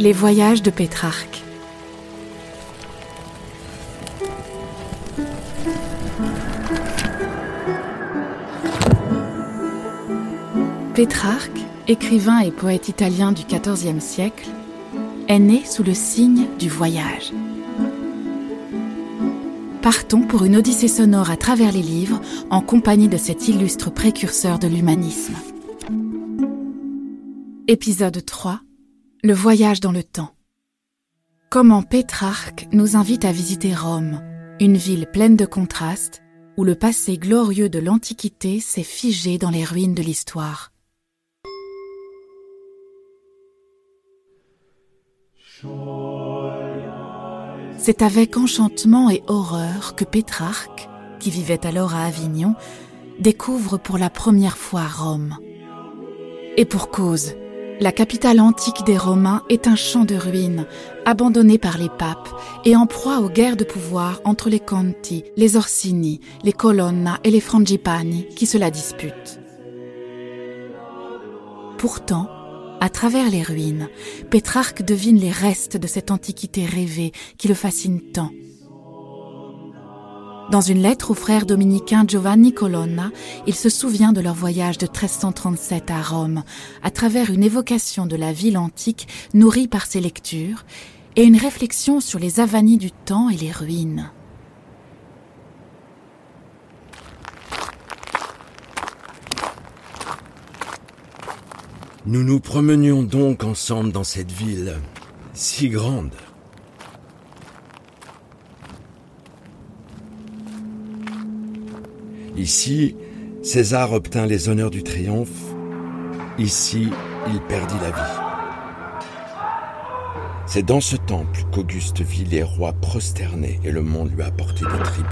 Les voyages de Pétrarque. Pétrarque, écrivain et poète italien du XIVe siècle, est né sous le signe du voyage. Partons pour une odyssée sonore à travers les livres en compagnie de cet illustre précurseur de l'humanisme. Épisode 3 Le voyage dans le temps. Comment Pétrarque nous invite à visiter Rome, une ville pleine de contrastes où le passé glorieux de l'Antiquité s'est figé dans les ruines de l'histoire. C'est avec enchantement et horreur que Pétrarque, qui vivait alors à Avignon, découvre pour la première fois Rome. Et pour cause, la capitale antique des Romains est un champ de ruines, abandonné par les papes et en proie aux guerres de pouvoir entre les Conti, les Orsini, les Colonna et les Frangipani qui se la disputent. Pourtant, à travers les ruines, Pétrarque devine les restes de cette antiquité rêvée qui le fascine tant. Dans une lettre au frère dominicain Giovanni Colonna, il se souvient de leur voyage de 1337 à Rome, à travers une évocation de la ville antique nourrie par ses lectures et une réflexion sur les avanies du temps et les ruines. Nous nous promenions donc ensemble dans cette ville si grande. Ici, César obtint les honneurs du triomphe. Ici, il perdit la vie. C'est dans ce temple qu'Auguste vit les rois prosternés et le monde lui apportait des tribus.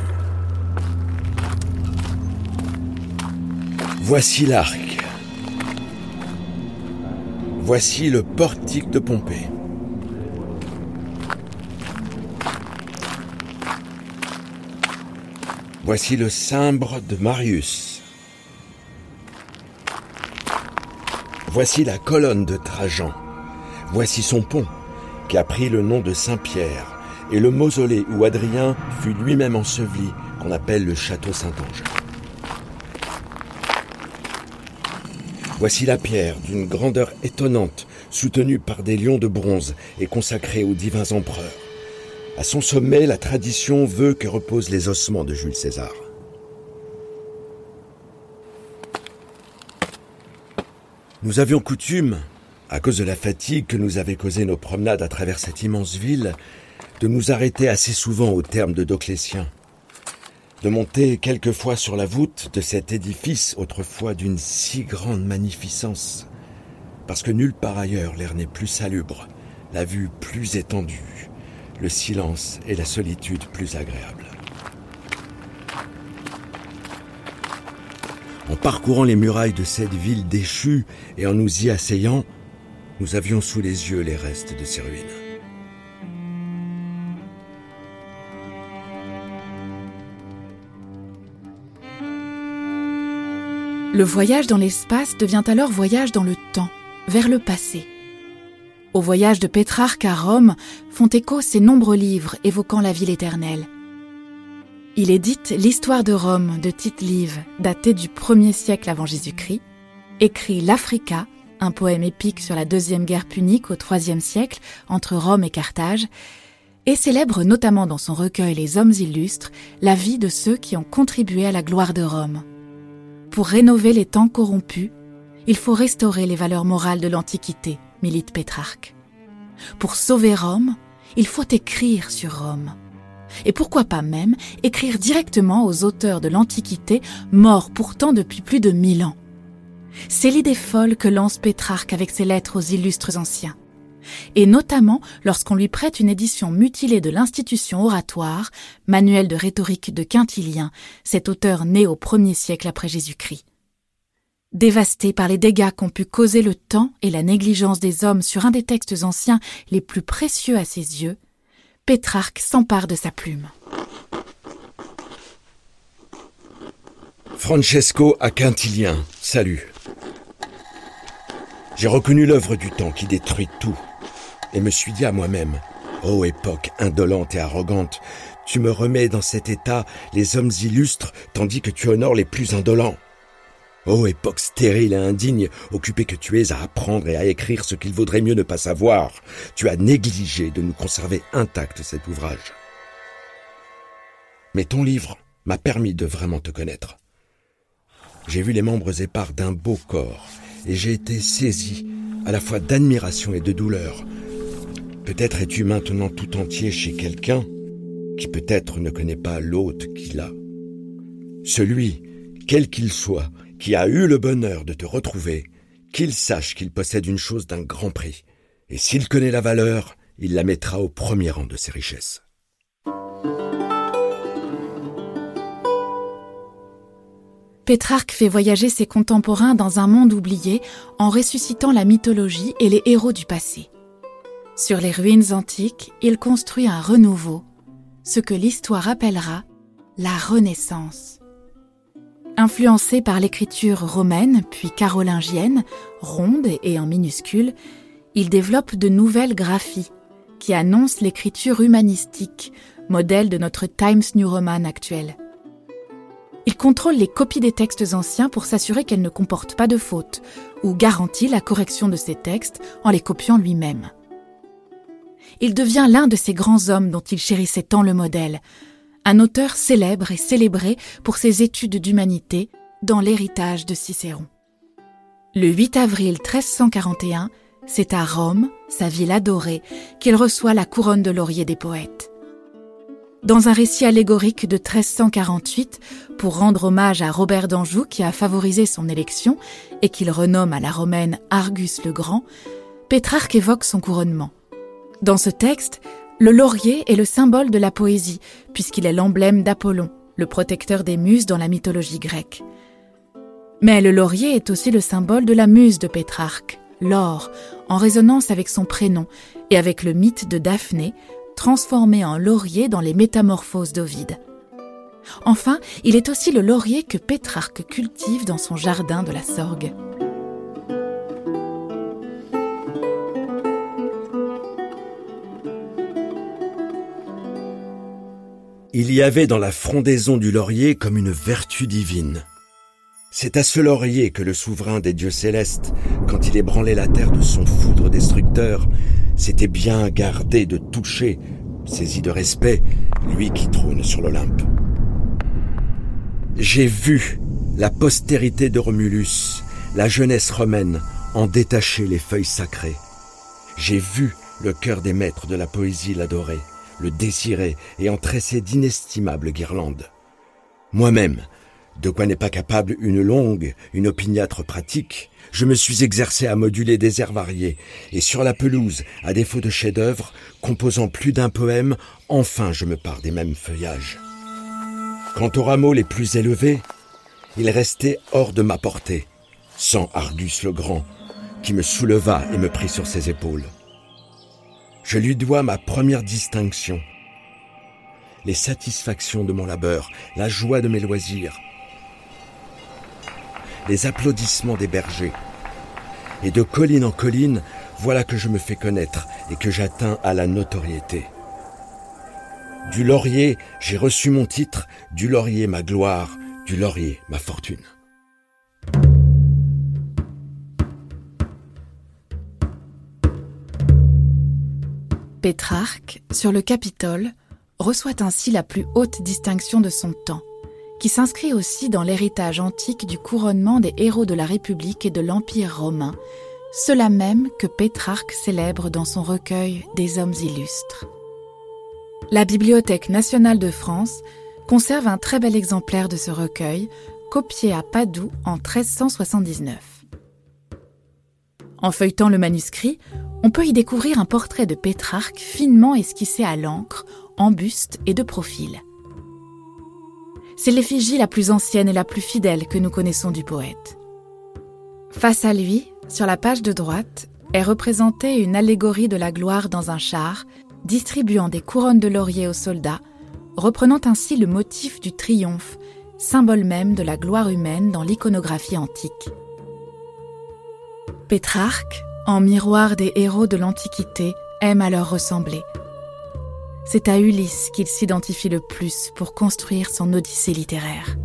Voici l'arc. Voici le portique de Pompée. Voici le cimbre de Marius. Voici la colonne de Trajan. Voici son pont, qui a pris le nom de Saint-Pierre, et le mausolée où Adrien fut lui-même enseveli, qu'on appelle le château Saint-Ange. Voici la pierre d'une grandeur étonnante, soutenue par des lions de bronze et consacrée aux divins empereurs. À son sommet, la tradition veut que reposent les ossements de Jules César. Nous avions coutume, à cause de la fatigue que nous avaient causée nos promenades à travers cette immense ville, de nous arrêter assez souvent au terme de Doclétien de monter quelquefois sur la voûte de cet édifice autrefois d'une si grande magnificence, parce que nulle part ailleurs l'air n'est plus salubre, la vue plus étendue, le silence et la solitude plus agréables. En parcourant les murailles de cette ville déchue et en nous y asseyant, nous avions sous les yeux les restes de ces ruines. Le voyage dans l'espace devient alors voyage dans le temps, vers le passé. Au voyage de Pétrarque à Rome font écho ces nombreux livres évoquant la ville éternelle. Il édite l'Histoire de Rome de Tite-Live, daté du 1er siècle avant Jésus-Christ, écrit l'Africa, un poème épique sur la deuxième guerre punique au IIIe siècle entre Rome et Carthage, et célèbre notamment dans son recueil Les hommes illustres la vie de ceux qui ont contribué à la gloire de Rome. Pour rénover les temps corrompus, il faut restaurer les valeurs morales de l'Antiquité, milite Pétrarque. Pour sauver Rome, il faut écrire sur Rome. Et pourquoi pas même écrire directement aux auteurs de l'Antiquité, morts pourtant depuis plus de mille ans. C'est l'idée folle que lance Pétrarque avec ses lettres aux illustres anciens et notamment lorsqu'on lui prête une édition mutilée de l'institution oratoire, manuel de rhétorique de Quintilien, cet auteur né au premier siècle après Jésus-Christ. Dévasté par les dégâts qu'ont pu causer le temps et la négligence des hommes sur un des textes anciens les plus précieux à ses yeux, Pétrarque s'empare de sa plume. Francesco à Quintilien, salut. J'ai reconnu l'œuvre du temps qui détruit tout et me suis dit à moi-même, Ô époque indolente et arrogante, tu me remets dans cet état les hommes illustres tandis que tu honores les plus indolents. Ô époque stérile et indigne, occupée que tu es à apprendre et à écrire ce qu'il vaudrait mieux ne pas savoir, tu as négligé de nous conserver intact cet ouvrage. Mais ton livre m'a permis de vraiment te connaître. J'ai vu les membres épars d'un beau corps, et j'ai été saisi à la fois d'admiration et de douleur. Peut-être es-tu maintenant tout entier chez quelqu'un qui peut-être ne connaît pas l'hôte qu'il a. Celui, quel qu'il soit, qui a eu le bonheur de te retrouver, qu'il sache qu'il possède une chose d'un grand prix, et s'il connaît la valeur, il la mettra au premier rang de ses richesses. Pétrarque fait voyager ses contemporains dans un monde oublié en ressuscitant la mythologie et les héros du passé. Sur les ruines antiques, il construit un renouveau, ce que l'histoire appellera la Renaissance. Influencé par l'écriture romaine puis carolingienne, ronde et en minuscule, il développe de nouvelles graphies qui annoncent l'écriture humanistique, modèle de notre Times New Roman actuel. Il contrôle les copies des textes anciens pour s'assurer qu'elles ne comportent pas de fautes, ou garantit la correction de ces textes en les copiant lui-même. Il devient l'un de ces grands hommes dont il chérissait tant le modèle, un auteur célèbre et célébré pour ses études d'humanité dans l'héritage de Cicéron. Le 8 avril 1341, c'est à Rome, sa ville adorée, qu'il reçoit la couronne de laurier des poètes. Dans un récit allégorique de 1348, pour rendre hommage à Robert d'Anjou qui a favorisé son élection et qu'il renomme à la romaine Argus le Grand, Pétrarque évoque son couronnement. Dans ce texte, le laurier est le symbole de la poésie, puisqu'il est l'emblème d'Apollon, le protecteur des muses dans la mythologie grecque. Mais le laurier est aussi le symbole de la muse de Pétrarque, l'or, en résonance avec son prénom et avec le mythe de Daphné, transformé en laurier dans les métamorphoses d'Ovide. Enfin, il est aussi le laurier que Pétrarque cultive dans son jardin de la Sorgue. Il y avait dans la frondaison du laurier comme une vertu divine. C'est à ce laurier que le souverain des dieux célestes, quand il ébranlait la terre de son foudre destructeur, s'était bien gardé de toucher, saisi de respect, lui qui trône sur l'Olympe. J'ai vu la postérité de Romulus, la jeunesse romaine, en détacher les feuilles sacrées. J'ai vu le cœur des maîtres de la poésie l'adorer, le désirer et en tresser d'inestimables guirlandes. Moi-même, de quoi n'est pas capable une longue, une opiniâtre pratique, je me suis exercé à moduler des airs variés, et sur la pelouse, à défaut de chef-d'œuvre, composant plus d'un poème, enfin je me pars des mêmes feuillages. Quant aux rameaux les plus élevés, ils restaient hors de ma portée, sans Argus le Grand, qui me souleva et me prit sur ses épaules. Je lui dois ma première distinction, les satisfactions de mon labeur, la joie de mes loisirs, les applaudissements des bergers. Et de colline en colline, voilà que je me fais connaître et que j'atteins à la notoriété. Du laurier, j'ai reçu mon titre, du laurier ma gloire, du laurier ma fortune. Pétrarque, sur le Capitole, reçoit ainsi la plus haute distinction de son temps, qui s'inscrit aussi dans l'héritage antique du couronnement des héros de la République et de l'Empire romain, cela même que Pétrarque célèbre dans son recueil des hommes illustres. La Bibliothèque nationale de France conserve un très bel exemplaire de ce recueil, copié à Padoue en 1379. En feuilletant le manuscrit, on peut y découvrir un portrait de Pétrarque finement esquissé à l'encre, en buste et de profil. C'est l'effigie la plus ancienne et la plus fidèle que nous connaissons du poète. Face à lui, sur la page de droite, est représentée une allégorie de la gloire dans un char, distribuant des couronnes de laurier aux soldats, reprenant ainsi le motif du triomphe, symbole même de la gloire humaine dans l'iconographie antique. Pétrarque, en miroir des héros de l'Antiquité, aime à leur ressembler. C'est à Ulysse qu'il s'identifie le plus pour construire son Odyssée littéraire.